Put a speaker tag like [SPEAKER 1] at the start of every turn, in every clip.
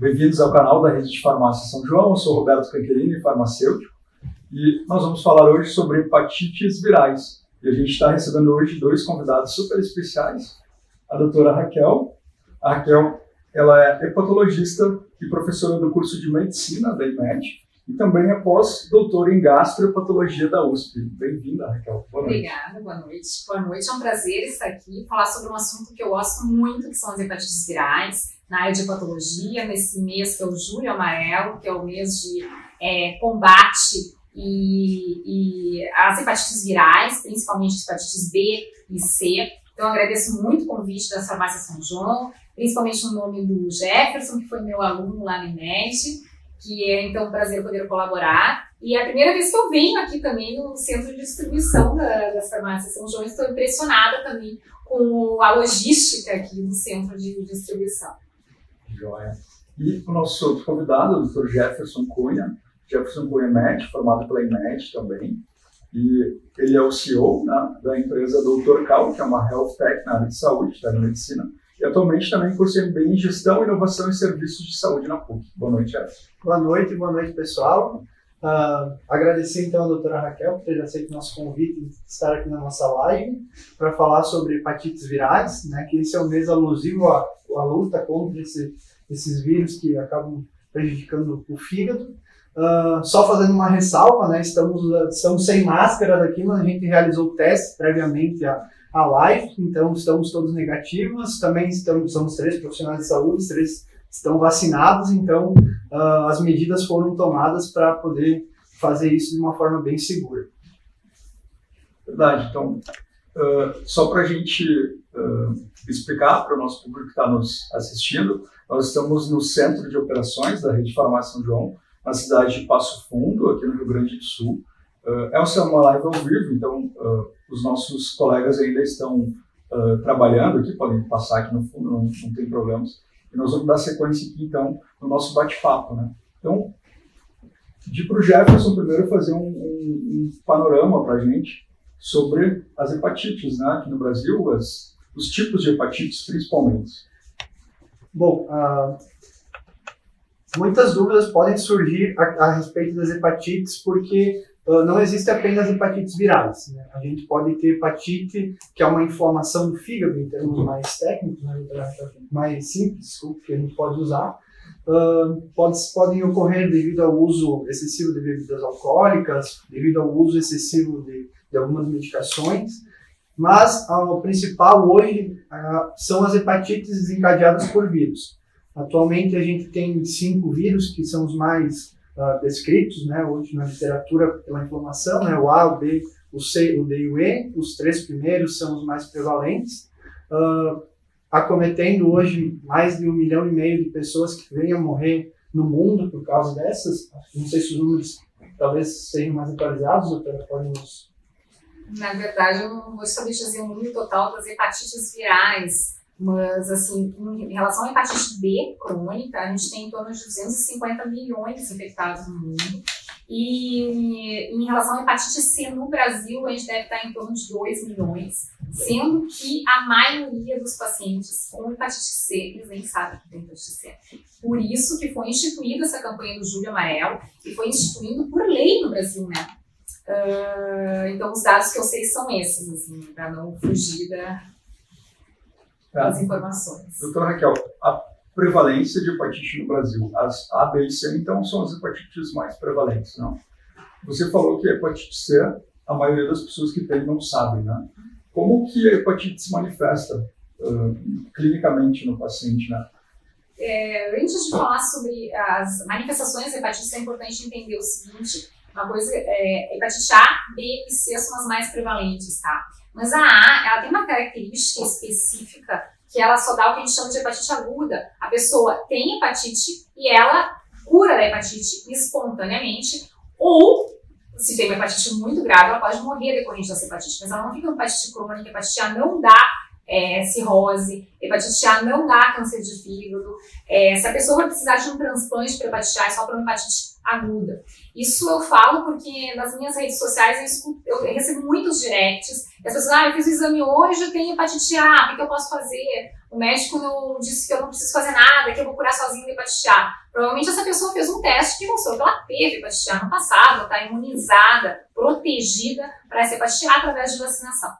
[SPEAKER 1] Bem-vindos ao canal da Rede de Farmácia São João. Eu sou Roberto Canquerini, farmacêutico, e nós vamos falar hoje sobre hepatites virais. E a gente está recebendo hoje dois convidados super especiais. A doutora Raquel. A Raquel ela é hepatologista e professora do curso de medicina da IMED e também é pós-doutora em gastrohepatologia da USP. Bem-vinda, Raquel.
[SPEAKER 2] Boa noite. Obrigada, boa noite. Boa noite, é um prazer estar aqui falar sobre um assunto que eu gosto muito, que são as hepatites virais, na área de hepatologia, nesse mês que é o Julho Amarelo, que é o mês de é, combate e, e as hepatites virais, principalmente hepatites B e C. Então, agradeço muito o convite da Farmácia São João, principalmente no nome do Jefferson, que foi meu aluno lá no IMED, que é então um prazer poder colaborar. E é a primeira vez que eu venho aqui também no centro de distribuição da, das farmácias São João, estou impressionada também com a logística aqui do centro de distribuição.
[SPEAKER 1] Joia. E o nosso outro convidado, o Dr. Jefferson Cunha, Jefferson Cunha Med, formado pela IMED também, e ele é o CEO né, da empresa Doutor Cal, que é uma health tech na área de saúde, da medicina, e atualmente também curso MBA em Gestão, Inovação e Serviços de Saúde na PUC. Boa noite, Jefferson.
[SPEAKER 3] Boa noite, boa noite, pessoal. Uh, agradecer então a doutora Raquel por ter aceito nosso convite de estar aqui na nossa live para falar sobre hepatites virais, né, que esse é o mês alusivo à, à luta contra esse, esses vírus que acabam prejudicando o fígado. Uh, só fazendo uma ressalva, né, estamos, estamos sem máscara aqui, mas a gente realizou testes previamente a, a live, então estamos todos negativos, também estamos, somos três profissionais de saúde, três estão vacinados, então uh, as medidas foram tomadas para poder fazer isso de uma forma bem segura.
[SPEAKER 1] Verdade, então, uh, só para a gente uh, explicar para o nosso público que está nos assistindo, nós estamos no centro de operações da Rede Farmácia São João, na cidade de Passo Fundo, aqui no Rio Grande do Sul. É uma live ao vivo, então os nossos colegas ainda estão trabalhando aqui, podem passar aqui no fundo, não, não tem problemas e nós vamos dar sequência aqui, então, no nosso bate-papo, né? Então, pedir para o Jefferson primeiro fazer um, um, um panorama para a gente sobre as hepatites, né? Aqui no Brasil, as, os tipos de hepatites, principalmente.
[SPEAKER 3] Bom, uh, muitas dúvidas podem surgir a, a respeito das hepatites, porque Uh, não existe apenas hepatites virais. Né? A gente pode ter hepatite, que é uma inflamação do fígado, em termos uhum. mais técnicos, né? mais simples, que a gente pode usar. Uh, pode, podem ocorrer devido ao uso excessivo de bebidas alcoólicas, devido ao uso excessivo de, de algumas medicações, mas o principal hoje uh, são as hepatites desencadeadas por vírus. Atualmente a gente tem cinco vírus que são os mais uh, descritos, né, hoje na literatura pela inflamação, né, o A, o B, o C, o D e o E, os três primeiros são os mais prevalentes, uh, acometendo hoje mais de um milhão e meio de pessoas que vêm a morrer no mundo por causa dessas, não sei se os números talvez sejam mais atualizados, ou podem nos...
[SPEAKER 2] Na verdade, eu vou saber dizer o número total das hepatites virais, mas, assim, em relação à hepatite B crônica, a gente tem em torno de 250 milhões infectados no mundo. E em relação à hepatite C no Brasil, a gente deve estar em torno de 2 milhões, sendo que a maioria dos pacientes com hepatite C, eles nem sabem que tem hepatite C. Por isso que foi instituída essa campanha do Júlio Amarelo, e foi instituindo por lei no Brasil, né? Uh, então, os dados que eu sei são esses, assim, para não fugir da, tá. as informações.
[SPEAKER 1] Doutora Raquel, a prevalência de hepatite no Brasil, as A, B e C, então, são as hepatites mais prevalentes, não? Você falou que a hepatite C, a maioria das pessoas que tem não sabem, né? Como que a hepatite se manifesta uh, clinicamente no paciente, né?
[SPEAKER 2] É, antes de falar sobre as manifestações da hepatite, é importante entender o seguinte, uma coisa, é, hepatite A, B e C são as mais prevalentes, tá? Mas a A, ela tem uma característica específica que ela só dá o que a gente chama de hepatite aguda. A pessoa tem hepatite e ela cura da hepatite espontaneamente, ou se tem uma hepatite muito grave, ela pode morrer decorrente dessa hepatite, mas ela não fica uma hepatite crônica, hepatite A não dá é, cirrose, hepatite A não dá câncer de fígado. É, se a pessoa vai precisar de um transplante para hepatite A, é só para uma hepatite aguda. Isso eu falo porque nas minhas redes sociais eu, escuto, eu recebo muitos directs. As pessoas, ah, eu fiz o exame hoje, eu tenho hepatite A, o que, que eu posso fazer? O médico não disse que eu não preciso fazer nada, que eu vou curar sozinho de hepatite A. Provavelmente essa pessoa fez um teste que mostrou que ela teve hepatite A no passado, está imunizada, protegida para essa hepatite A através de vacinação.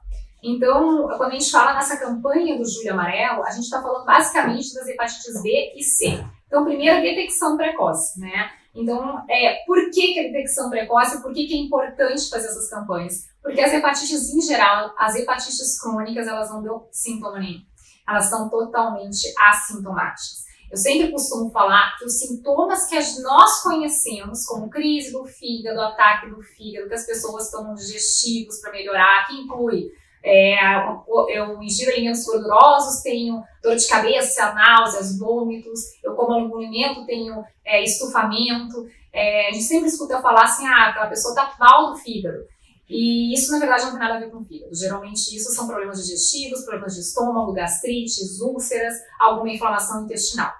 [SPEAKER 2] Então, quando a gente fala nessa campanha do Julho Amarelo, a gente está falando basicamente das hepatites B e C. Então, primeiro, detecção precoce, né? Então, é, por que, que a detecção precoce? Por que, que é importante fazer essas campanhas? Porque as hepatites, em geral, as hepatites crônicas, elas não dão sintoma nenhum. Elas são totalmente assintomáticas. Eu sempre costumo falar que os sintomas que nós conhecemos, como crise do fígado, ataque do fígado, que as pessoas tomam digestivos para melhorar, que inclui é, eu ingiro alimentos gordurosos, tenho dor de cabeça, náuseas, vômitos, eu como alimento, tenho é, estufamento. É, a gente sempre escuta falar assim, ah, aquela pessoa está mal do fígado. E isso, na verdade, não tem nada a ver com o fígado. Geralmente, isso são problemas digestivos, problemas de estômago, gastrites, úlceras, alguma inflamação intestinal.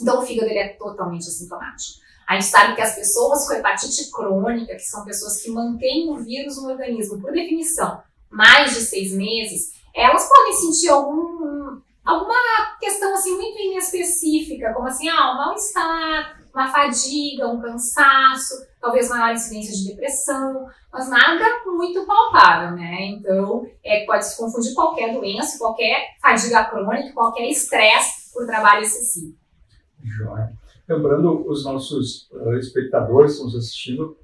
[SPEAKER 2] Então, o fígado ele é totalmente assintomático. A gente sabe que as pessoas com hepatite crônica, que são pessoas que mantêm o vírus no organismo, por definição, mais de seis meses, elas podem sentir algum, alguma questão assim muito inespecífica, como assim, ah, um mal-estar, uma fadiga, um cansaço, talvez maior incidência de depressão, mas nada muito palpável, né? Então, é, pode se confundir qualquer doença, qualquer fadiga crônica, qualquer estresse por trabalho excessivo.
[SPEAKER 1] Joia. Lembrando os nossos uh, espectadores que estão nos assistindo,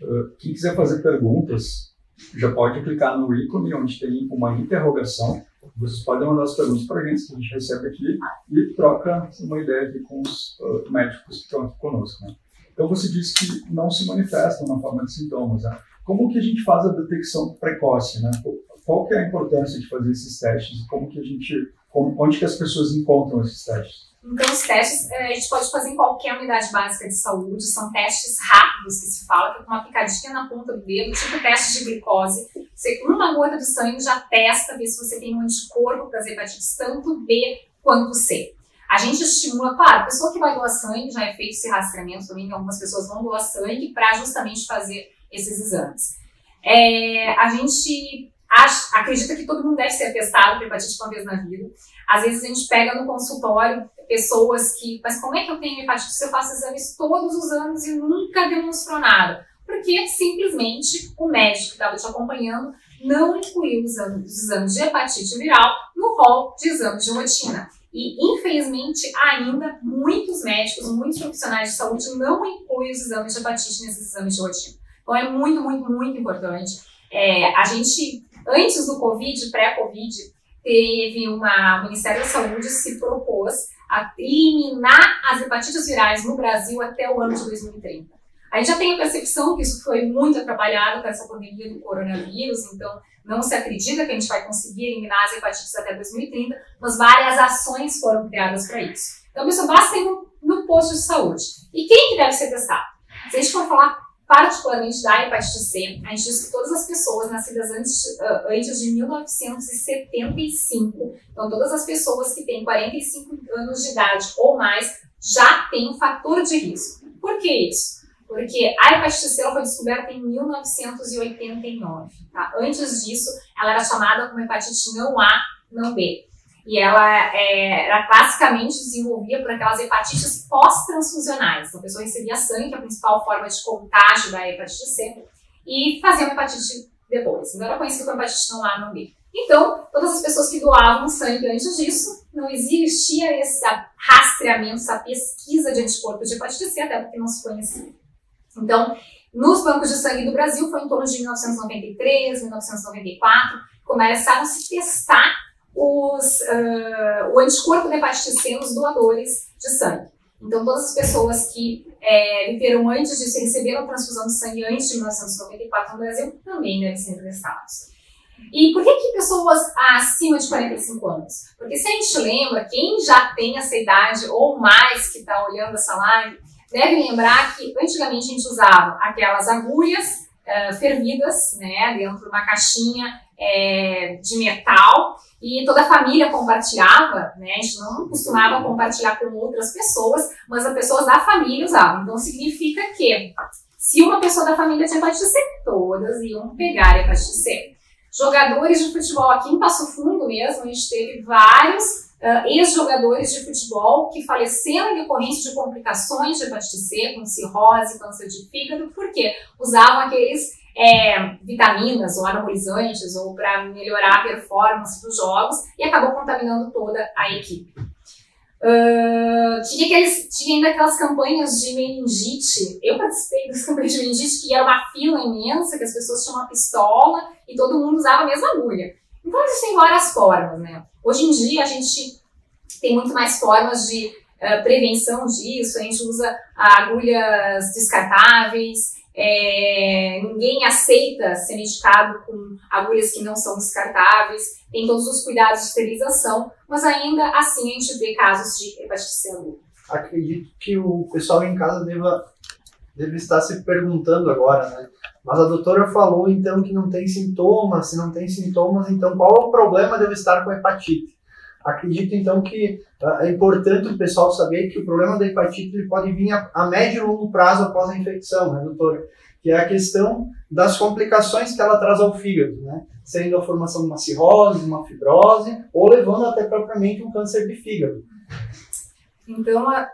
[SPEAKER 1] uh, quem quiser fazer perguntas, já pode clicar no ícone onde tem uma interrogação. Vocês podem mandar as perguntas para a gente, que a gente recebe aqui e troca uma ideia aqui com os uh, médicos que estão aqui conosco. Né? Então, você disse que não se manifestam na forma de sintomas. Né? Como que a gente faz a detecção precoce? Né? Qual que é a importância de fazer esses testes? Como que a gente, onde que as pessoas encontram esses testes?
[SPEAKER 2] Então, os testes eh, a gente pode fazer em qualquer unidade básica de saúde, são testes rápidos que se fala, que é com uma picadinha na ponta do dedo, tipo teste de glicose. Você, uma gota de sangue, já testa, vê se você tem um anticorpo para as hepatites, tanto B quanto C. A gente estimula, claro, a pessoa que vai doar sangue, já é feito esse rastreamento também, algumas pessoas vão doar sangue para justamente fazer esses exames. É, a gente acredita que todo mundo deve ser testado para hepatite uma vez na vida. Às vezes a gente pega no consultório pessoas que, mas como é que eu tenho hepatite se eu faço exames todos os anos e nunca demonstrou nada? Porque simplesmente o médico que estava te acompanhando não incluiu os exames, os exames de hepatite viral no rol de exames de rotina. E, infelizmente, ainda muitos médicos, muitos profissionais de saúde não incluem os exames de hepatite nesses exames de rotina. Então, é muito, muito, muito importante. É, a gente, antes do Covid, pré-Covid, teve uma, o Ministério da Saúde se propôs a eliminar as hepatites virais no Brasil até o ano de 2030. A gente já tem a percepção que isso foi muito atrapalhado com essa pandemia do coronavírus, então não se acredita que a gente vai conseguir eliminar as hepatites até 2030, mas várias ações foram criadas para isso. Então, isso basta ir no, no posto de saúde. E quem que deve ser testado? Se a gente for falar particularmente da hepatite C, a gente diz que todas as pessoas nascidas antes, uh, antes de 1975, então todas as pessoas que têm 45 anos de idade ou mais, já têm um fator de risco. Por que isso? Porque a hepatite C foi descoberta em 1989. Tá? Antes disso, ela era chamada como hepatite não A, não B e ela é, era classicamente desenvolvida por aquelas hepatites pós-transfusionais. Então, a pessoa recebia sangue, que é a principal forma de contágio da hepatite C, e fazia uma hepatite depois. Então, era conhecida como hepatite não A, não B. Então, todas as pessoas que doavam sangue antes disso, não existia esse rastreamento, essa pesquisa de anticorpos de hepatite C, até porque não se conhecia. Então, nos bancos de sangue do Brasil, foi em torno de 1993, 1994, começaram a se testar os, uh, o anticorpo da hepatite C nos doadores de sangue. Então, todas as pessoas que é, viveram antes disso e receberam transfusão de sangue antes de 1994 no Brasil também devem ser testados. E por que, que pessoas acima de 45 anos? Porque se a gente lembra, quem já tem essa idade ou mais que está olhando essa live, deve lembrar que antigamente a gente usava aquelas agulhas uh, fervidas, né, dentro de uma caixinha é, de metal e toda a família compartilhava, né? A gente não costumava compartilhar com outras pessoas, mas as pessoas da família usavam. Então significa que se uma pessoa da família tinha hepatite C, todas iam pegar hepatite C. Jogadores de futebol aqui em Passo Fundo mesmo, a gente teve vários uh, ex-jogadores de futebol que faleceram em decorrência de complicações de hepatite C, com cirrose, câncer de fígado, porque usavam aqueles é, vitaminas ou anabolizantes ou para melhorar a performance dos jogos e acabou contaminando toda a equipe. Uh, tinha, aqueles, tinha ainda aquelas campanhas de meningite. Eu participei das campanhas de meningite, que era uma fila imensa, que as pessoas tinham uma pistola e todo mundo usava a mesma agulha. Então existem várias formas, né? Hoje em dia a gente tem muito mais formas de uh, prevenção disso, a gente usa agulhas descartáveis, é, ninguém aceita ser medicado com agulhas que não são descartáveis, tem todos os cuidados de esterilização, mas ainda assim a gente vê casos de hepatite C.
[SPEAKER 3] Acredito que o pessoal em casa deva, deve estar se perguntando agora, né? Mas a doutora falou então que não tem sintomas, se não tem sintomas, então qual é o problema de eu estar com hepatite? Acredito então que uh, é importante o pessoal saber que o problema da hepatite ele pode vir a, a médio e longo prazo após a infecção, né, doutora? Que é a questão das complicações que ela traz ao fígado, né? Sendo a formação de uma cirrose, uma fibrose, ou levando até propriamente um câncer de fígado.
[SPEAKER 2] Então, a...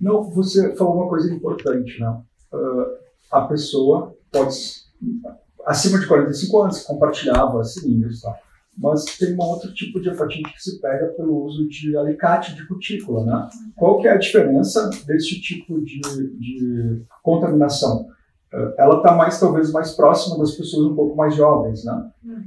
[SPEAKER 1] Não, você falou uma coisa importante, né? Uh, a pessoa pode, acima de 45 anos, compartilhava seringas, tá? Mas tem um outro tipo de hepatite que se pega pelo uso de alicate de cutícula, né? Qual que é a diferença desse tipo de, de contaminação? Eh, ela está mais, talvez, mais próxima das pessoas um pouco mais jovens, né?
[SPEAKER 2] Uhum.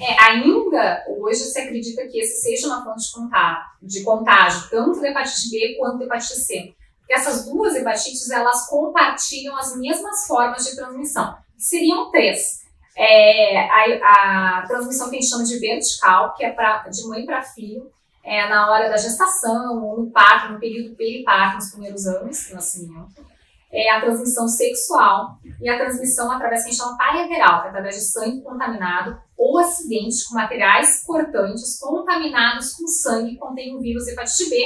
[SPEAKER 2] É, ainda hoje se acredita que esse seja uma fonte de contágio, de contágio tanto da hepatite B quanto da hepatite C. Porque essas duas hepatites, elas compartilham as mesmas formas de transmissão. Seriam três é, a, a, transmissão que a gente chama de vertical, que é pra, de mãe para filho, é, na hora da gestação, ou no parto, no período periparto, nos primeiros anos do nascimento. É a transmissão sexual e a transmissão através que a gente chama parenteral, que é através de sangue contaminado ou acidente com materiais cortantes contaminados com sangue que contém o vírus hepatite B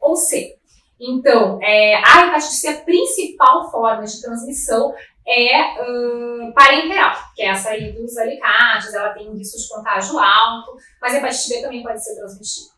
[SPEAKER 2] ou C. Então, é, a hepatite C, a principal forma de transmissão é uh, parenteral, que é essa aí dos alicates, ela tem risco de contágio alto, mas a hepatite B também pode ser transmitida.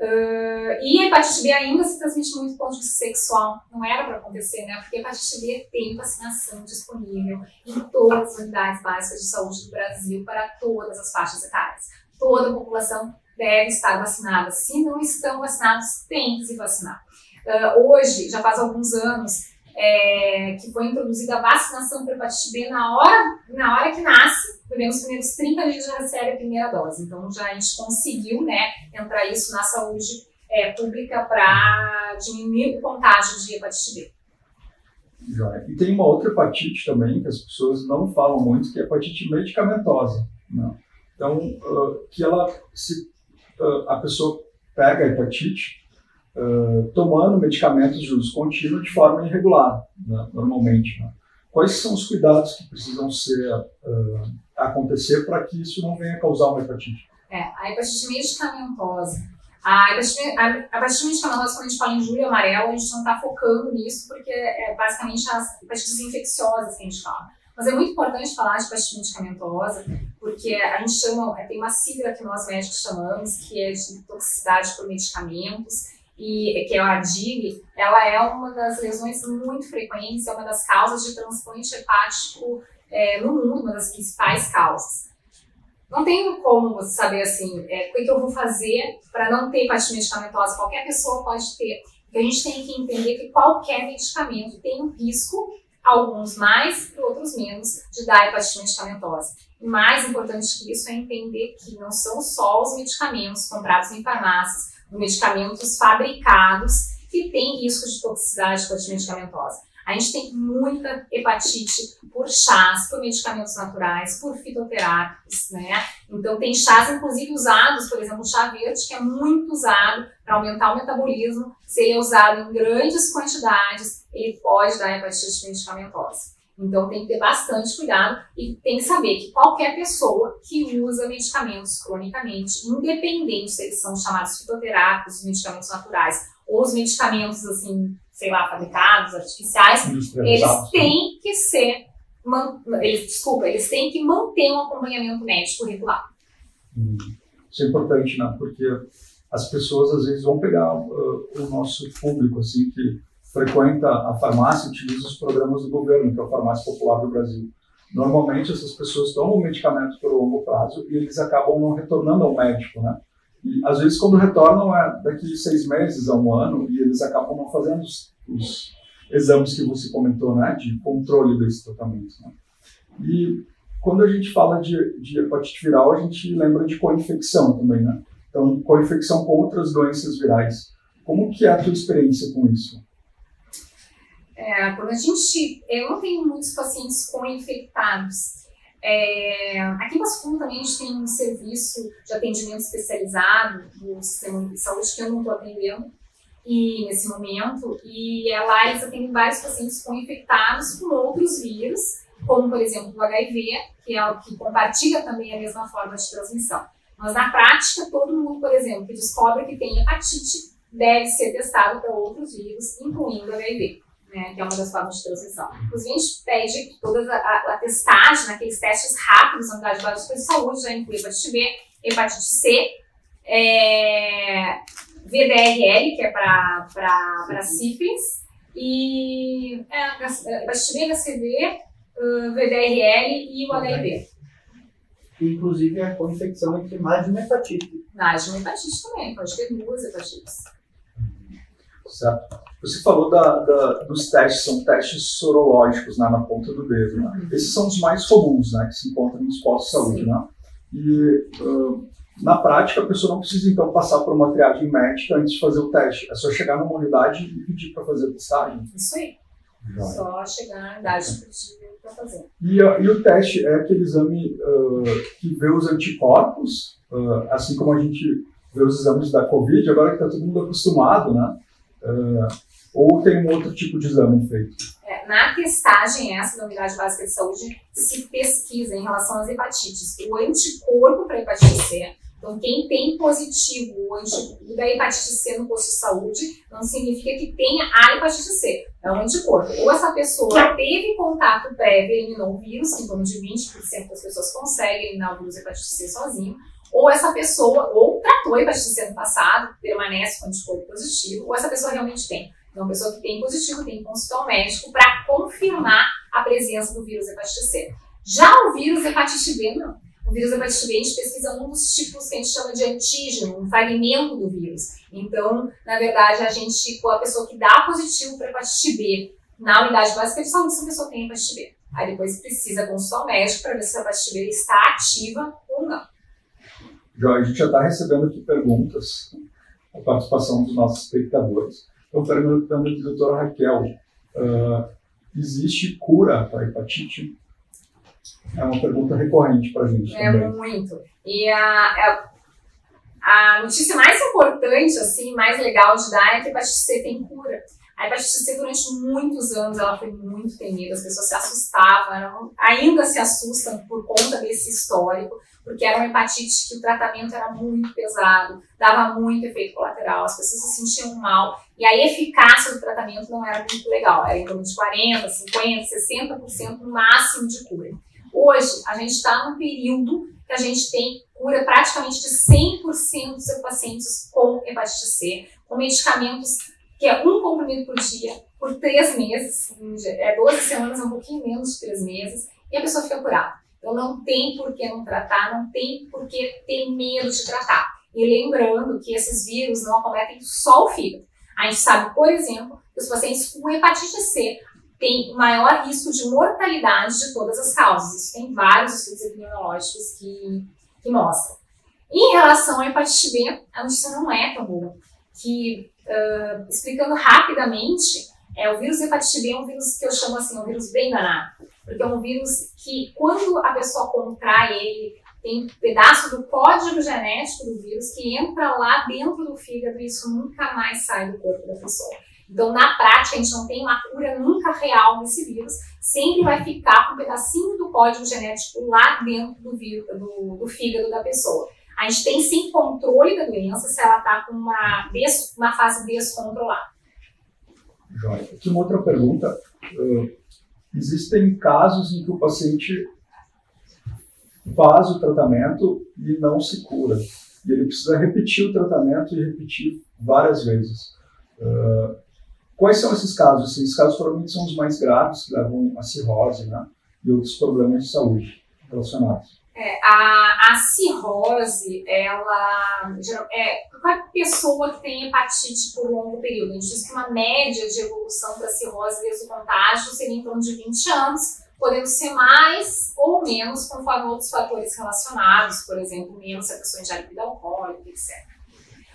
[SPEAKER 2] Uh, e a hepatite B ainda se transmite muito por ponto sexual. Não era para acontecer, né? Porque a hepatite B tem vacinação disponível em todas as unidades básicas de saúde do Brasil para todas as faixas etárias. Toda a população deve estar vacinada. Se não estão vacinados, tem que se vacinar. Uh, hoje, já faz alguns anos, é, que foi introduzida a vacinação para hepatite B na hora, na hora que nasce, nos primeiros 30 dias já recebe a primeira dose. Então já a gente conseguiu né, entrar isso na saúde é, pública para diminuir o contágio de hepatite B.
[SPEAKER 1] E tem uma outra hepatite também que as pessoas não falam muito, que é a hepatite medicamentosa. Né? Então, uh, que ela, se uh, a pessoa pega a hepatite, uh, tomando medicamentos de uso contínuo de forma irregular, né, normalmente. Né? Quais são os cuidados que precisam ser uh, acontecer para que isso não venha causar uma hepatite?
[SPEAKER 2] É, a hepatite medicamentosa. A hepatite, a, a hepatite medicamentosa, quando a gente fala em julho amarelo, a gente não está focando nisso, porque é basicamente as hepatites infecciosas que a gente fala. Mas é muito importante falar de hepatite medicamentosa, porque a gente chama, tem uma sigla que nós médicos chamamos, que é de toxicidade por medicamentos, e que é a DIG, ela é uma das lesões muito frequentes, é uma das causas de transplante hepático é, no mundo, uma das principais causas. Não tem como você saber assim, é, o que, eu vou fazer para não ter hepatite medicamentosa. Qualquer pessoa pode ter. Porque a gente tem que entender que qualquer medicamento tem um risco, alguns mais e outros menos, de dar hepatite medicamentosa. E mais importante que isso é entender que não são só os medicamentos comprados em farmácias, medicamentos fabricados que têm risco de toxicidade medicamentosa. A gente tem muita hepatite por chás, por medicamentos naturais, por fitoterápicos, né? Então tem chás, inclusive, usados, por exemplo, o chá verde, que é muito usado para aumentar o metabolismo. Se ele é usado em grandes quantidades, ele pode dar hepatite medicamentosa. Então tem que ter bastante cuidado e tem que saber que qualquer pessoa que usa medicamentos cronicamente, independente se eles são chamados fitoterápicos, medicamentos naturais, ou os medicamentos assim, sei lá, fabricados, artificiais, eles têm que ser, eles, desculpa, eles têm que manter um acompanhamento médico regular.
[SPEAKER 1] Hum. Isso é importante, né? Porque as pessoas às vezes vão pegar uh, o nosso público, assim, que frequenta a farmácia utiliza os programas do governo, que é a farmácia popular do Brasil. Normalmente essas pessoas tomam medicamentos por longo prazo e eles acabam não retornando ao médico, né? E às vezes quando retornam é daqui seis meses a um ano e eles acabam não fazendo os, os exames que você comentou, né? De controle desse tratamento, né? E quando a gente fala de, de hepatite viral, a gente lembra de co-infecção também, né? Então, co-infecção com outras doenças virais. Como que é a tua experiência com isso?
[SPEAKER 2] É, quando a gente, eu não tenho muitos pacientes co-infectados. É, aqui em Passo também a gente tem um serviço de atendimento especializado do sistema de saúde que eu não estou atendendo e nesse momento e é lá eles atendem vários pacientes co-infectados com outros vírus, como por exemplo o HIV, que é o que compartilha também a mesma forma de transmissão. Mas na prática, todo mundo, por exemplo, que descobre que tem hepatite deve ser testado para outros vírus, incluindo HIV né, que é uma das formas de transmissão. Inclusive, a gente pede toda a, a, a testagem, naqueles né, testes rápidos na unidade básica de saúde, já inclui hepatite B, hepatite C, é, VDRL, que é para sífilis, e é, hepatite B, HCV, uh, VDRL e o HIV.
[SPEAKER 3] Inclusive a co-infecção entre mais de uma hepatite.
[SPEAKER 2] Mais de uma hepatite também, pode ter duas hepatites.
[SPEAKER 1] Certo. Você falou da, da, dos testes, são testes sorológicos né, na ponta do dedo. Né? Uhum. Esses são os mais comuns né, que se encontram nos postos de saúde. Né? E uh, na prática, a pessoa não precisa então passar por uma triagem médica antes de fazer o teste. É só chegar numa unidade e pedir para fazer a testagem.
[SPEAKER 2] Isso aí. Só chegar na unidade e pedir para fazer.
[SPEAKER 1] E, e, o teste é aquele exame uh, que vê os anticorpos, uh, assim como a gente vê os exames da Covid, agora que está todo mundo acostumado, né? Ou tem um outro tipo de exame feito?
[SPEAKER 2] É, na testagem essa da Unidade Básica de Saúde, se pesquisa em relação às hepatites o anticorpo para hepatite C. Então, quem tem positivo o anticorpo da hepatite C no posto de saúde, não significa que tenha a hepatite C, é um anticorpo. Ou essa pessoa teve contato prévio e eliminou o vírus, em torno de 20% das pessoas conseguem eliminar o vírus hepatite C sozinho, ou essa pessoa, ou tratou a hepatite C no passado, permanece com anticorpo positivo, ou essa pessoa realmente tem. Então, pessoa que tem positivo tem que consultar o médico para confirmar a presença do vírus hepatite C. Já o vírus hepatite B, não. O vírus hepatite B, a gente pesquisa um dos tipos que a gente chama de antígeno, um fragmento do vírus. Então, na verdade, a gente, com a pessoa que dá positivo para hepatite B na unidade básica de saúde, essa pessoa tem hepatite B. Aí depois precisa consultar o médico para ver se a hepatite B está ativa ou não.
[SPEAKER 1] Já, a gente já está recebendo aqui perguntas, a participação dos nossos espectadores. Então, perguntando à doutora Raquel, uh, existe cura para hepatite? É uma pergunta recorrente para a gente.
[SPEAKER 2] É também. muito. E a, a, a, notícia mais importante, assim, mais legal de dar é que a hepatite C tem cura. A hepatite C, durante muitos anos, ela foi muito temida, as pessoas se assustavam, ainda se assustam por conta desse histórico porque era uma hepatite que o tratamento era muito pesado, dava muito efeito colateral, as pessoas se sentiam mal, e a eficácia do tratamento não era muito legal, era em torno de 40%, 50%, 60% no máximo de cura. Hoje, a gente está num período que a gente tem cura praticamente de 100% dos seus pacientes com hepatite C, com medicamentos que é um comprimido por dia, por três meses, é 12 semanas, é um pouquinho menos de três meses, e a pessoa fica curada. Então não tem por que não tratar, não tem por que ter medo de tratar. E lembrando que esses vírus não acometem só o fígado. A gente sabe, por exemplo, que os pacientes com hepatite C têm maior risco de mortalidade de todas as causas. Isso tem vários estudos epidemiológicos que, que mostram. Em relação à hepatite B, a notícia não é tão boa. Que, uh, explicando rapidamente, é, o vírus hepatite B é um vírus que eu chamo assim, um vírus bem danado. Porque é um vírus que, quando a pessoa contrai ele, tem um pedaço do código genético do vírus que entra lá dentro do fígado e isso nunca mais sai do corpo da pessoa. Então, na prática, a gente não tem uma cura nunca real desse vírus, sempre vai ficar com um pedacinho do código genético lá dentro do, vírus, do, do fígado da pessoa. A gente tem sim controle da doença se ela está com uma, des, uma fase descontrolada.
[SPEAKER 1] Joia. Aqui uma outra pergunta. Uh, existem casos em que o paciente faz o tratamento e não se cura. E ele precisa repetir o tratamento e repetir várias vezes. Uh, quais são esses casos? Esses casos provavelmente são os mais graves, que levam a cirrose né, e outros problemas de saúde relacionados.
[SPEAKER 2] É, a, a cirrose, ela é qualquer pessoa que tem hepatite por longo período. A gente diz que uma média de evolução da cirrose desde o contágio seria em torno de 20 anos, podendo ser mais ou menos conforme outros fatores relacionados, por exemplo, menos se a pessoa ingere bebida alcoólica, etc.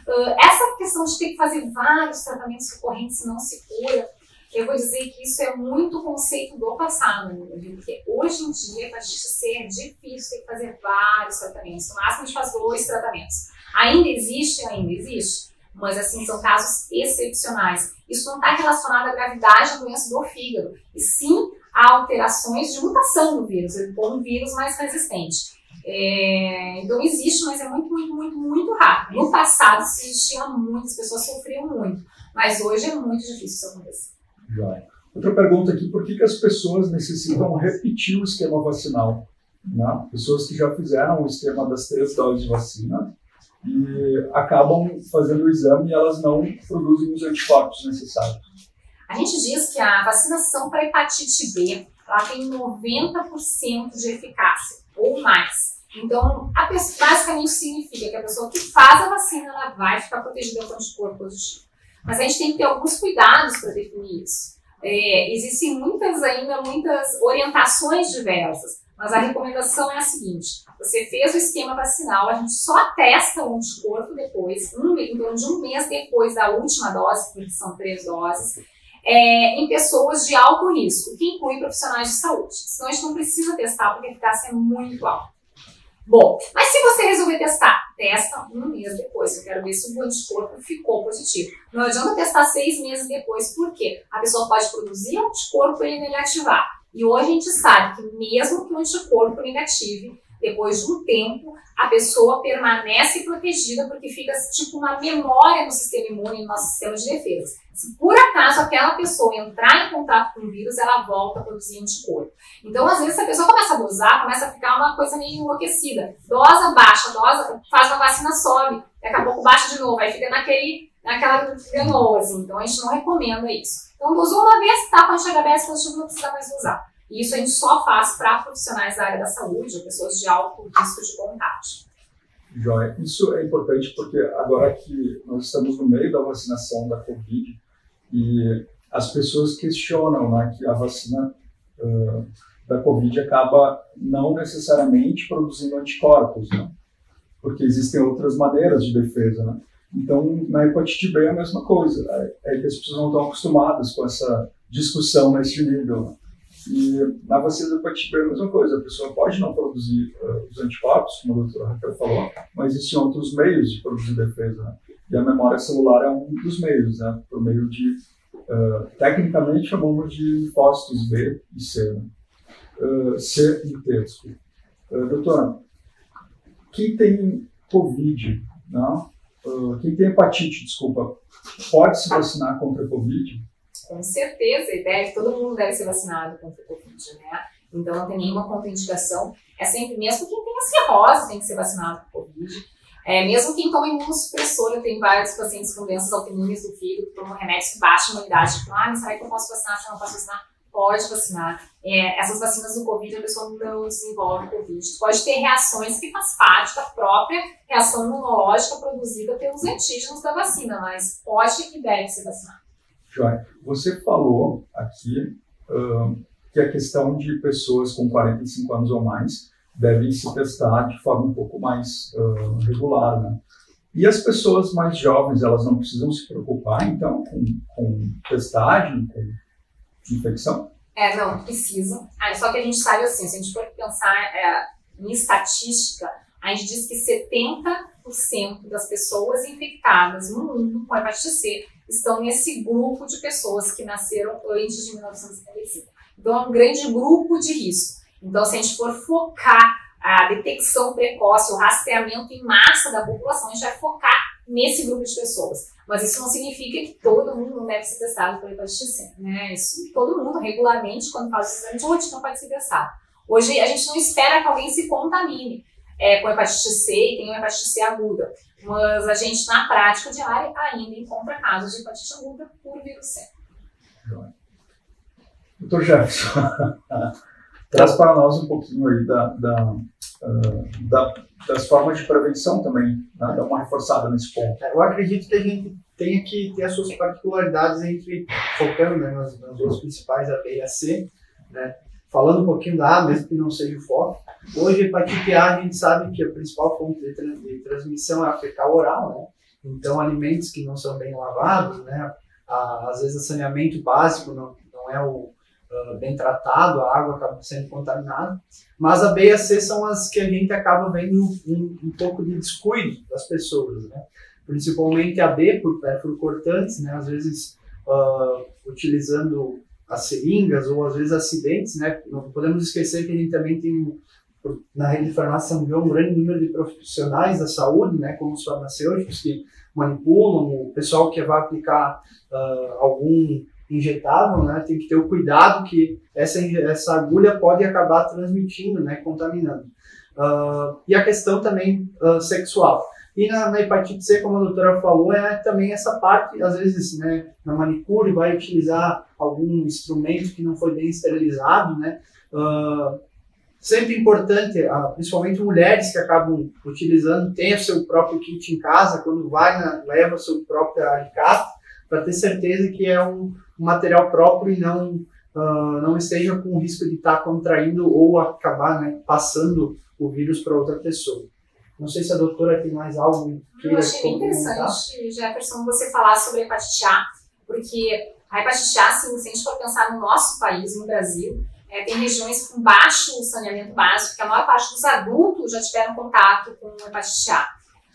[SPEAKER 2] Uh, essa questão de ter que fazer vários tratamentos recorrentes e não se cura, eu vou dizer que isso é muito conceito do passado, porque hoje em dia, para ser difícil, ter que fazer vários tratamentos. No máximo, a gente faz dois tratamentos. Ainda existe? Ainda existe. Mas, assim, são casos excepcionais. Isso não está relacionado à gravidade da doença do fígado, e sim a alterações de mutação do vírus, ou um vírus mais resistente. É, então existe, mas é muito, muito, muito, muito raro. No passado existia muito, as pessoas sofriam muito, mas hoje é muito difícil isso acontecer.
[SPEAKER 1] Outra pergunta aqui, por que, que as pessoas necessitam repetir o esquema vacinal? Né? Pessoas que já fizeram o esquema das três doses de vacina e acabam fazendo o exame e elas não produzem os anticorpos necessários.
[SPEAKER 2] A gente diz que a vacinação para hepatite B ela tem 90% de eficácia ou mais. Então, pessoa, basicamente significa que a pessoa que faz a vacina ela vai ficar protegida com anticorpo positivo. Mas a gente tem que ter alguns cuidados para definir isso. É, existem muitas ainda, muitas orientações diversas, mas a recomendação é a seguinte: você fez o esquema vacinal, a gente só testa o anticorpo depois, um, em torno de um mês depois da última dose, porque são três doses, é, em pessoas de alto risco, que inclui profissionais de saúde. Senão a gente não precisa testar porque a eficácia é muito alta. Bom, mas se você resolver testar, testa um mês depois. Eu quero ver se o anticorpo ficou positivo. Não adianta testar seis meses depois, por quê? A pessoa pode produzir anticorpo e negativar. E hoje a gente sabe que mesmo que o anticorpo negative, depois de um tempo, a pessoa permanece protegida porque fica tipo uma memória no sistema imune, no nosso sistema de defesa. Se por acaso aquela pessoa entrar em contato com o vírus, ela volta a produzir anticorpo. Então, às vezes, a pessoa começa a dosar, começa a ficar uma coisa meio enlouquecida. Dosa, baixa, dosa, faz uma vacina, sobe, daqui a pouco baixa de novo, aí fica naquele, naquela ganoa, assim. Então, a gente não recomenda isso. Então, dosou uma vez, tá, chega a BS positivo, não precisa mais usar. E isso a gente só faz para profissionais da área da saúde ou pessoas de alto risco de contágio.
[SPEAKER 1] Joia. Isso é importante porque agora que nós estamos no meio da vacinação da Covid e as pessoas questionam né, que a vacina uh, da Covid acaba não necessariamente produzindo anticorpos, né? porque existem outras maneiras de defesa. Né? Então, na hepatite B é a mesma coisa. É, é que as pessoas não estão acostumadas com essa discussão nesse nível. Né? E na vacina hepatite B é a mesma coisa. A pessoa pode não produzir uh, os anticorpos, como a doutora Raquel falou, mas existem outros meios de produzir defesa. Né? E a memória celular é um dos meios, né? por meio de, uh, tecnicamente chamamos de linfócitos B e C. Né? Uh, C e T. Uh, doutora, quem tem Covid, não? Uh, quem tem hepatite, desculpa, pode se vacinar contra a Covid?
[SPEAKER 2] Com certeza, e deve, todo mundo deve ser vacinado contra a Covid, né? Então não tem nenhuma contraindicação. É sempre, mesmo quem tem cirrose tem que ser vacinado com Covid. É, mesmo quem toma imunossupressor, eu tenho vários pacientes com doenças autoimunes do fígado que tomam remédios que baixam a imunidade. Tipo, ah, mas será que eu posso vacinar? Se eu não posso vacinar? Pode vacinar. É, essas vacinas do Covid, a pessoa não desenvolve Covid. Pode ter reações que faz parte da própria reação imunológica produzida pelos antígenos da vacina, mas pode e deve ser vacinado.
[SPEAKER 1] Joia. Você falou aqui que a questão de pessoas com 45 anos ou mais devem se testar de forma um pouco mais uh, regular, né? E as pessoas mais jovens, elas não precisam se preocupar, então, com, com testagem, com infecção?
[SPEAKER 2] É, não, precisam. Ah, só que a gente sabe assim, se a gente for pensar é, em estatística, a gente diz que 70% das pessoas infectadas no mundo com hepatite C estão nesse grupo de pessoas que nasceram antes de 1975. Então, é um grande grupo de risco. Então, se a gente for focar a detecção precoce, o rastreamento em massa da população, a gente vai focar nesse grupo de pessoas. Mas isso não significa que todo mundo não deve ser testado por hepatite C, né? Isso todo mundo regularmente, quando faz o exame de rotina, pode ser testado. Hoje a gente não espera que alguém se contamine é, com hepatite C e tenha hepatite C aguda, mas a gente na prática diária ainda encontra casos de hepatite aguda por vírus C.
[SPEAKER 1] Doutor Jefferson, traz para nós um pouquinho aí da, da, uh, da, das formas de prevenção também, né? dar uma reforçada nesse ponto.
[SPEAKER 3] É, eu acredito que a gente tem que ter as suas particularidades entre, focando né, nas, nas duas principais, a B e a C, né? Falando um pouquinho da A, mesmo que não seja o foco. Hoje, hepatite A, a gente sabe que a principal fonte de, de transmissão é a fecal oral, né? Então, alimentos que não são bem lavados, né? às vezes, o saneamento básico não, não é o, uh, bem tratado, a água acaba sendo contaminada. Mas a B e a C são as que a gente acaba vendo um, um pouco de descuido das pessoas, né? Principalmente a B por pérfuro cortantes, né? Às vezes uh, utilizando as seringas ou às vezes acidentes, né? Não podemos esquecer que a gente também tem na rede de farmácia um grande número de profissionais da saúde, né, como os farmacêuticos que manipulam, o pessoal que vai aplicar uh, algum injetável, né, tem que ter o cuidado que essa, essa agulha pode acabar transmitindo, né, contaminando. Uh, e a questão também uh, sexual. E na, na, hepatite C, como a doutora falou, é também essa parte, às vezes, né, na manicure vai utilizar algum instrumento que não foi bem esterilizado, né, uh, sempre importante, principalmente mulheres que acabam utilizando, tem o seu próprio kit em casa, quando vai, na, leva o seu próprio alicate, para ter certeza que é um, um material próprio e não, uh, não esteja com o risco de estar tá contraindo ou acabar né, passando o vírus para outra pessoa. Não sei se a doutora tem mais algo
[SPEAKER 2] que Eu achei bem interessante, Jefferson, você falar sobre a hepatite A, porque a hepatite A, se a gente for pensar no nosso país, no Brasil, é, tem regiões com baixo saneamento básico, que a maior parte dos adultos já tiveram contato com hepatite A.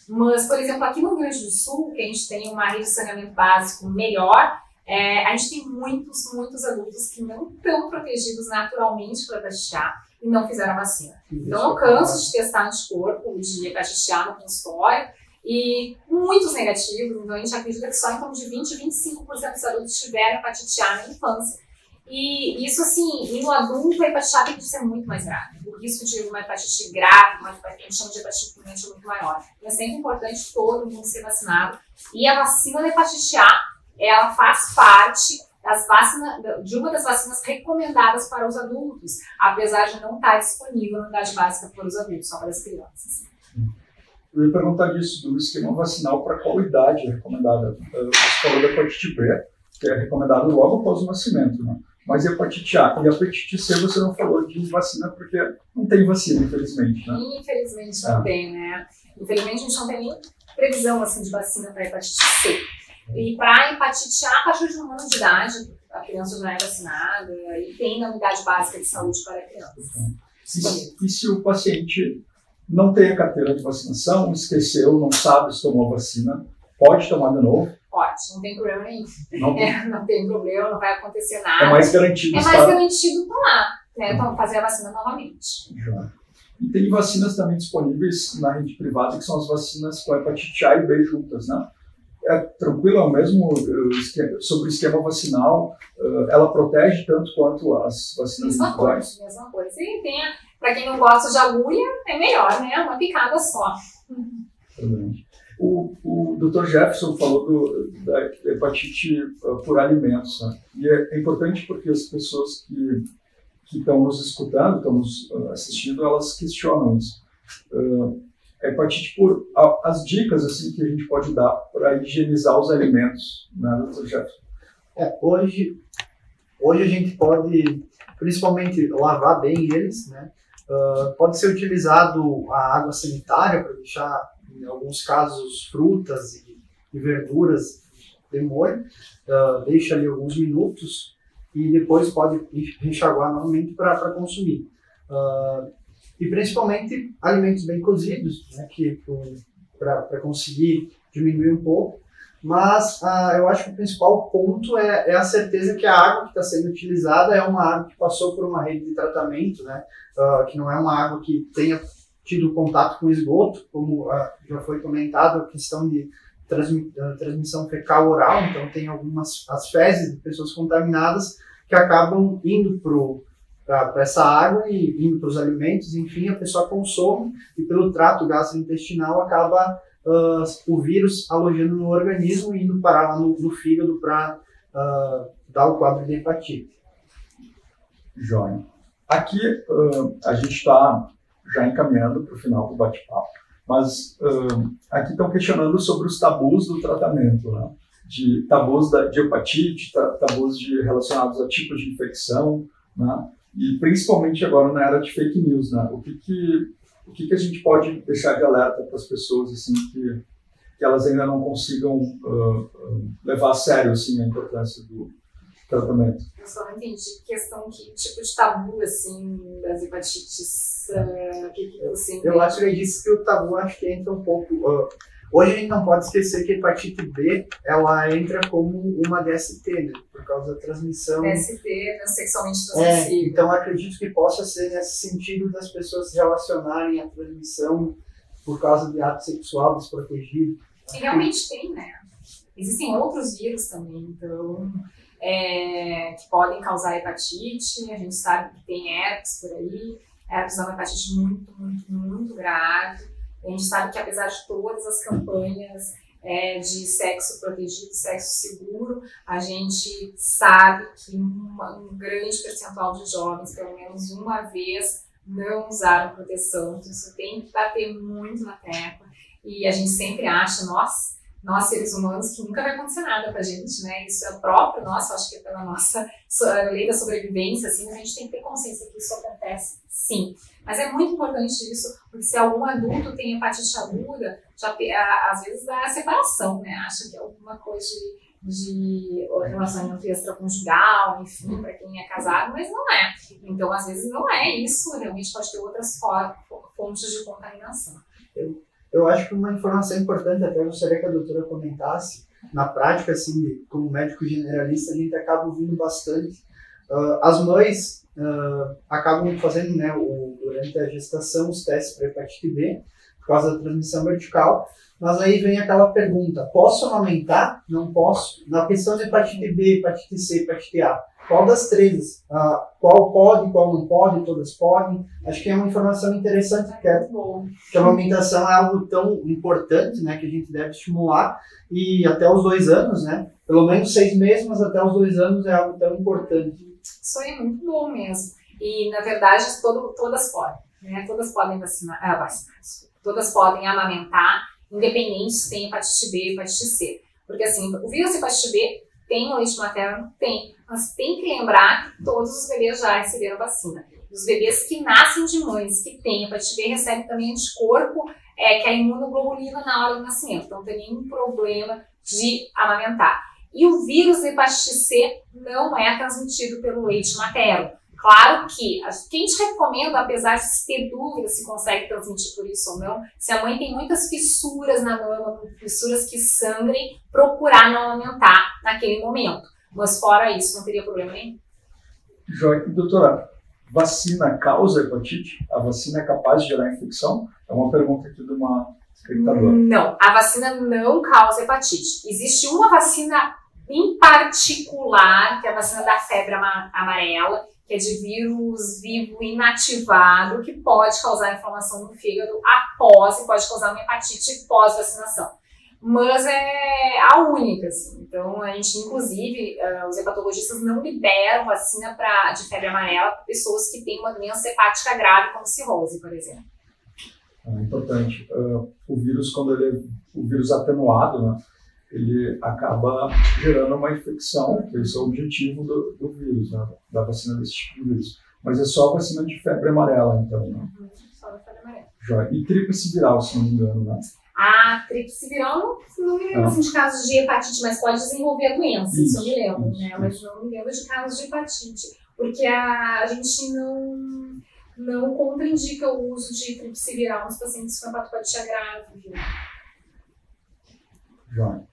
[SPEAKER 2] Mas, por exemplo, aqui no Rio Grande do Sul, que a gente tem uma rede de saneamento básico melhor, é, a gente tem muitos, muitos adultos que não estão protegidos naturalmente pela hepatite A e não fizeram a vacina. Então, eu canso de testar anticorpo de hepatite A no consultório e muitos negativos, então a gente acredita que só em torno de 20 a 25% dos adultos tiveram hepatite A na infância. E isso, assim, no adulto, a hepatite A tem que ser muito mais grave. O risco de uma hepatite grave, uma hepatite, a gente chama de hepatite pulmonite, é muito maior. E é sempre importante todo mundo ser vacinado. E a vacina da hepatite A, ela faz parte das vacinas, de uma das vacinas recomendadas para os adultos, apesar de não estar disponível na unidade básica para os adultos, só para as crianças.
[SPEAKER 1] Eu ia perguntar disso, do esquema vacinal, para qual idade é recomendada? Você falou da hepatite B, que é recomendado logo após o nascimento, né? Mas hepatite A e hepatite C você não falou de vacina porque não tem vacina, infelizmente, né?
[SPEAKER 2] Infelizmente não é. tem, né? Infelizmente a gente não tem nem previsão assim, de vacina para hepatite C. E para hepatite A, a partir de um ano de idade, a criança já é vacinada e tem na unidade básica de saúde para crianças.
[SPEAKER 1] E, e se o paciente não tem a carteira de vacinação, esqueceu, não sabe se tomou a vacina, pode tomar de novo?
[SPEAKER 2] Pode, não tem problema nenhum. Não, é, não tem problema, não vai acontecer nada.
[SPEAKER 1] É mais garantido.
[SPEAKER 2] É mais garantido tomar, né? Então, fazer a vacina novamente.
[SPEAKER 1] Já. E tem vacinas também disponíveis na rede privada, que são as vacinas com hepatite A e B juntas, né? É tranquilo, é o mesmo esquema, sobre o esquema vacinal, ela protege tanto quanto as vacinas
[SPEAKER 2] mesma individuais? Coisa, mesma coisa. E tem, para quem não gosta de agulha, é melhor, né? Uma picada só.
[SPEAKER 1] O, o Dr. Jefferson falou do, da hepatite uh, por alimentos, né? e é, é, importante porque as pessoas que, que estão nos escutando, estão nos assistindo, elas questionam isso. Uh, a hepatite por as dicas assim que a gente pode dar para higienizar os alimentos, né, Dr. Jefferson?
[SPEAKER 3] É, hoje, hoje a gente pode, principalmente, lavar bem eles, né? Uh, pode ser utilizado a água sanitária para deixar em alguns casos, frutas e, e verduras de molho, uh, deixa ali alguns minutos e depois pode enxaguar novamente para consumir. Uh, e principalmente alimentos bem cozidos, né, que para conseguir diminuir um pouco. mas uh, eu acho que o principal ponto é, é a certeza que a água que está sendo utilizada é uma água que passou por uma rede de tratamento, né? Uh, que não é uma água que tenha tido contato com esgoto, como uh, já foi comentado, a questão de transmissão fecal oral, então tem algumas as fezes de pessoas contaminadas que acabam indo para essa água e indo para os alimentos, enfim, a pessoa consome e pelo trato gastrointestinal acaba uh, o vírus alojando no organismo e indo parar lá no, no fígado para uh, dar o quadro de hepatite.
[SPEAKER 1] Joia. Aqui uh, a gente está já encaminhando para o final do bate-papo, mas aqui estão questionando sobre os tabus do tratamento, né? de tabus da, de hepatite, tabus de, relacionados a tipos de infecção, né? E principalmente agora na era de fake news, né? O que, que o que, que a gente pode deixar de alerta para as pessoas assim que, que elas ainda não consigam uh, uh, levar a sério assim a importância do tratamento?
[SPEAKER 2] Eu só não entendi questão que tipo de tabu assim das hepatites. Uh, que, que você
[SPEAKER 3] eu acho que é isso que o tabu acho que entra um pouco Hoje a gente não pode esquecer que a hepatite B ela entra como uma DST, né? Por causa da transmissão.
[SPEAKER 2] DST, né? sexualmente transmissível.
[SPEAKER 3] É, então acredito que possa ser nesse sentido das pessoas se relacionarem à transmissão por causa de ato sexual desprotegido.
[SPEAKER 2] E realmente tem, né? Existem outros vírus também, então, é, que podem causar hepatite. A gente sabe que tem herpes por aí. Herpes é uma hepatite muito, muito, muito grave a gente sabe que apesar de todas as campanhas é, de sexo protegido, sexo seguro, a gente sabe que uma, um grande percentual de jovens, pelo menos uma vez, não usaram proteção. Então, isso tem que bater muito na tecla. E a gente sempre acha, nós, nós seres humanos, que nunca vai acontecer nada pra gente, né? Isso é próprio nosso, acho que é pela nossa lei da sobrevivência, assim, a gente tem que ter consciência que isso acontece sim. Mas é muito importante isso, porque se algum adulto tem hepatite aguda, já, às vezes dá separação, né? Acha que é alguma coisa de, de relacionamento extraconjugal, enfim, para quem é casado, mas não é. Então, às vezes, não é isso, realmente pode ter outras fontes de contaminação.
[SPEAKER 3] Eu, eu acho que uma informação importante, até gostaria que a doutora comentasse, na prática, assim, como médico generalista, a gente acaba ouvindo bastante. Uh, as mães uh, acabam fazendo, né, o, durante a gestação, os testes para hepatite B, por causa da transmissão vertical. Mas aí vem aquela pergunta: posso amamentar? Não posso? Na questão de hepatite B, hepatite C, hepatite A, qual das três? Uh, qual pode, qual não pode? Todas podem? Acho que é uma informação interessante, que, é, que a amamentação é algo tão importante, né, que a gente deve estimular, e até os dois anos, né? Pelo menos seis meses, mas até os dois anos é algo tão importante.
[SPEAKER 2] Isso aí é muito bom mesmo. E, na verdade, todo, todas podem. Né? Todas podem vacinar, ah, vacinar todas podem amamentar, independente se tem hepatite B e hepatite C. Porque, assim, o vírus hepatite B tem leite materno? Tem. Mas tem que lembrar que todos os bebês já receberam vacina. Os bebês que nascem de mães que têm hepatite B recebem também anticorpo, é, que é a imunoglobulina na hora do nascimento. Então, não tem nenhum problema de amamentar. E o vírus hepatite C não é transmitido pelo leite materno. Claro que a gente recomenda, apesar de ter dúvida se consegue transmitir por isso ou não, se a mãe tem muitas fissuras na mama, fissuras que sangrem, procurar não aumentar naquele momento. Mas fora isso, não teria problema nenhum.
[SPEAKER 1] Joia. Doutora, vacina causa hepatite? A vacina é capaz de gerar infecção? É uma pergunta aqui de uma espectadora.
[SPEAKER 2] Não, a vacina não causa hepatite. Existe uma vacina em particular, que é a vacina da febre amarela, que é de vírus vivo inativado, que pode causar inflamação no fígado após e pode causar uma hepatite pós-vacinação. Mas é a única, assim. Então, a gente, inclusive, uh, os hepatologistas não liberam vacina pra, de febre amarela para pessoas que têm uma doença hepática grave, como cirrose, por exemplo.
[SPEAKER 1] É importante. Uh, o vírus, quando ele é o vírus atenuado, né? Ele acaba gerando uma infecção, que esse é o objetivo do, do vírus, né, da vacina desse tipo de vírus. Mas é só a vacina de febre amarela, então, né?
[SPEAKER 2] Uhum, só da febre amarela.
[SPEAKER 1] Já. E tríplice viral, se não me engano, né?
[SPEAKER 2] A tríplice viral, não, não me lembro assim, de casos de hepatite, mas pode desenvolver a doença, isso, isso eu me lembro, isso, né? Isso. Mas não me lembro de casos de hepatite, porque a, a gente não, não contraindica o uso de tríplice viral nos pacientes com hepatite grave?
[SPEAKER 1] Joia.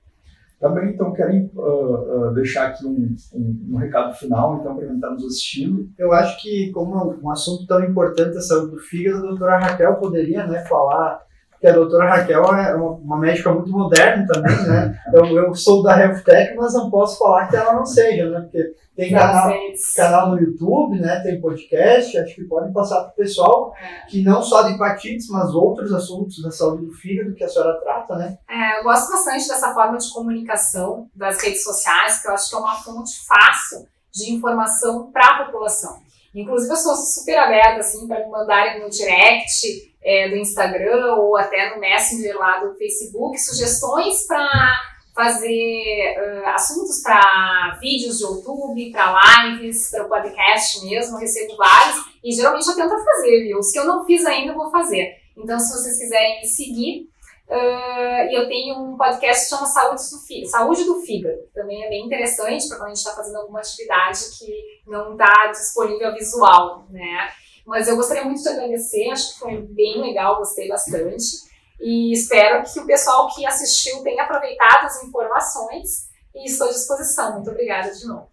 [SPEAKER 1] Também, então, querem uh, uh, deixar aqui um, um, um, recado final, então, para quem está nos assistindo?
[SPEAKER 3] Eu acho que, como um assunto tão importante, a saúde do fígado, a doutora Raquel poderia né, falar que a doutora Raquel é uma, uma, médica muito moderna também, né? Eu, eu sou da Health Tech, mas não posso falar que ela não seja, né? Porque tem canal, canal no YouTube, né? Tem podcast, acho que podem passar para o pessoal que não só de hepatites, mas outros assuntos da saúde do fígado que a senhora trata, né?
[SPEAKER 2] É, eu gosto bastante dessa forma de comunicação das redes sociais, que eu acho que é uma fonte fácil de informação para a população. Inclusive, eu sou super aberta, assim, para me mandarem no direct é, do Instagram ou até no Messenger lá do Facebook, sugestões para fazer uh, assuntos para vídeos de YouTube, para lives, para podcast mesmo, recebo vários e geralmente eu tento fazer, viu? Os que eu não fiz ainda eu vou fazer. Então, se vocês quiserem me seguir, uh, eu tenho um podcast que chama Saúde do, Saúde do Fígado. Também é bem interessante para quando a gente está fazendo alguma atividade que não está disponível visual, né? Mas eu gostaria muito de agradecer, acho que foi bem legal, gostei bastante. E espero que o pessoal que assistiu tenha aproveitado as informações e estou à disposição. Muito obrigada de novo.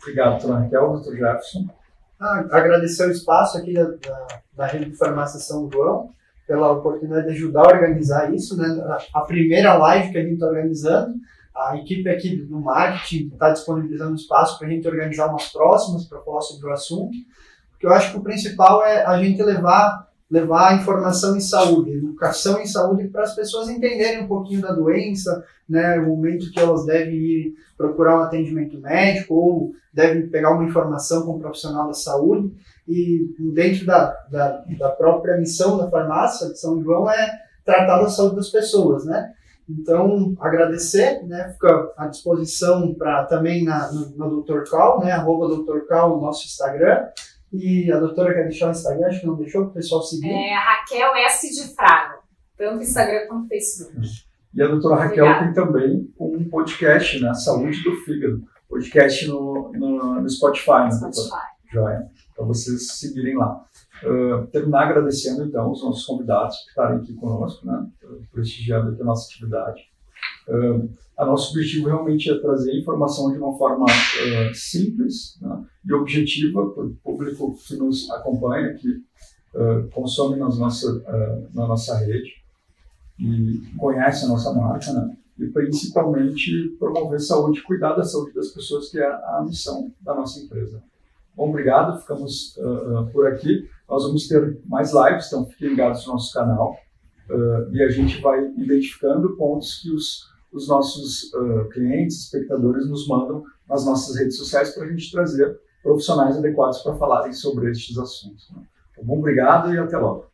[SPEAKER 1] Obrigado, doutora Raquel, doutor Jefferson.
[SPEAKER 3] Ah, agradecer o espaço aqui da, da, da Rede de Farmácia São João pela oportunidade de ajudar a organizar isso, né? A primeira live que a gente está organizando, a equipe aqui do marketing está disponibilizando espaço para a gente organizar umas próximas para falar sobre o assunto, porque eu acho que o principal é a gente levar levar informação em saúde, educação em saúde para as pessoas entenderem um pouquinho da doença, né, o momento que elas devem ir procurar um atendimento médico ou devem pegar uma informação com um profissional da saúde e dentro da, da, da própria missão da farmácia de São João é tratar da saúde das pessoas, né? Então, agradecer, né? Fica à disposição para também na, no, no Dr. Cal, né? Arroba Dr. Cal, no nosso Instagram. E a doutora quer deixar o Instagram, acho que não deixou para o pessoal seguir.
[SPEAKER 2] É Raquel S. de Fraga, tanto Instagram quanto Facebook.
[SPEAKER 1] E a doutora Raquel Obrigada. tem também um podcast, né? Saúde do Fígado. Podcast no, no, no Spotify, né?
[SPEAKER 2] Spotify.
[SPEAKER 1] Joia. Para vocês seguirem lá. Uh, terminar agradecendo, então, os nossos convidados que estarem aqui conosco, né? Prestigiando aqui a nossa atividade. Uh, a nosso objetivo realmente é trazer informação de uma forma uh, simples né, e objetiva para o público que nos acompanha, que uh, consome nas nossa, uh, na nossa rede e conhece a nossa marca, né, e principalmente promover saúde e cuidar da saúde das pessoas, que é a missão da nossa empresa. Bom, obrigado, ficamos por aqui. Nós vamos ter mais lives, então fiquem ligados no nosso canal e a gente vai identificando pontos que os os nossos uh, clientes, espectadores, nos mandam nas nossas redes sociais para a gente trazer profissionais adequados para falarem sobre estes assuntos. Né? Então, bom, obrigado e até logo.